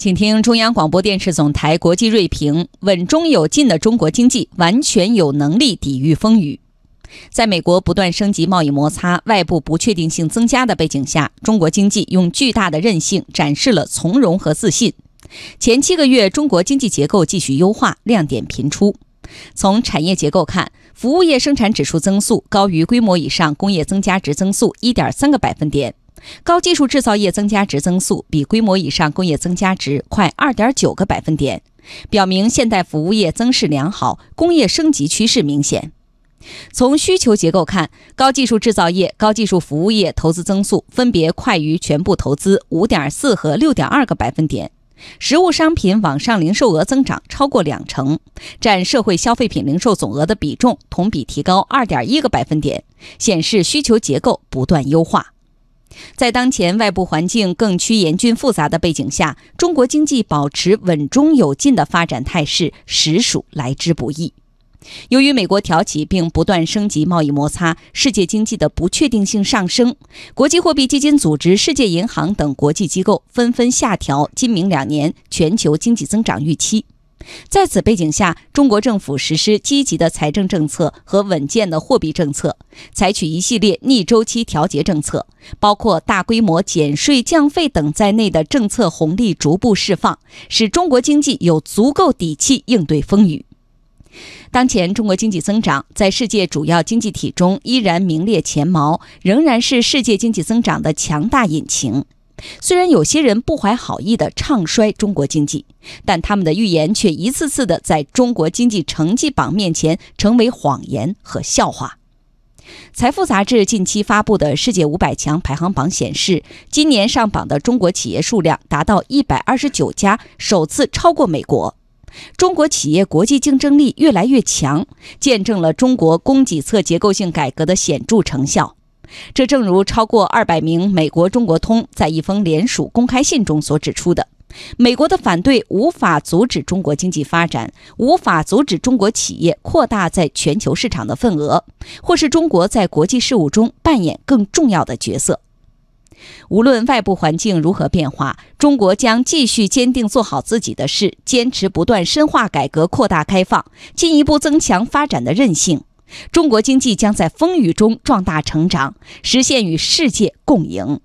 请听中央广播电视总台国际锐评：稳中有进的中国经济完全有能力抵御风雨。在美国不断升级贸易摩擦、外部不确定性增加的背景下，中国经济用巨大的韧性展示了从容和自信。前七个月，中国经济结构继续优化，亮点频出。从产业结构看，服务业生产指数增速高于规模以上工业增加值增速一点三个百分点。高技术制造业增加值增速比规模以上工业增加值快二点九个百分点，表明现代服务业增势良好，工业升级趋势明显。从需求结构看，高技术制造业、高技术服务业投资增速分别快于全部投资五点四和六点二个百分点，实物商品网上零售额增长超过两成，占社会消费品零售总额的比重同比提高二点一个百分点，显示需求结构不断优化。在当前外部环境更趋严峻复杂的背景下，中国经济保持稳中有进的发展态势，实属来之不易。由于美国挑起并不断升级贸易摩擦，世界经济的不确定性上升，国际货币基金组织、世界银行等国际机构纷纷下调今明两年全球经济增长预期。在此背景下，中国政府实施积极的财政政策和稳健的货币政策，采取一系列逆周期调节政策，包括大规模减税降费等在内的政策红利逐步释放，使中国经济有足够底气应对风雨。当前中国经济增长在世界主要经济体中依然名列前茅，仍然是世界经济增长的强大引擎。虽然有些人不怀好意地唱衰中国经济，但他们的预言却一次次地在中国经济成绩榜面前成为谎言和笑话。财富杂志近期发布的世界五百强排行榜显示，今年上榜的中国企业数量达到一百二十九家，首次超过美国。中国企业国际竞争力越来越强，见证了中国供给侧结构性改革的显著成效。这正如超过二百名美国中国通在一封联署公开信中所指出的：美国的反对无法阻止中国经济发展，无法阻止中国企业扩大在全球市场的份额，或是中国在国际事务中扮演更重要的角色。无论外部环境如何变化，中国将继续坚定做好自己的事，坚持不断深化改革、扩大开放，进一步增强发展的韧性。中国经济将在风雨中壮大成长，实现与世界共赢。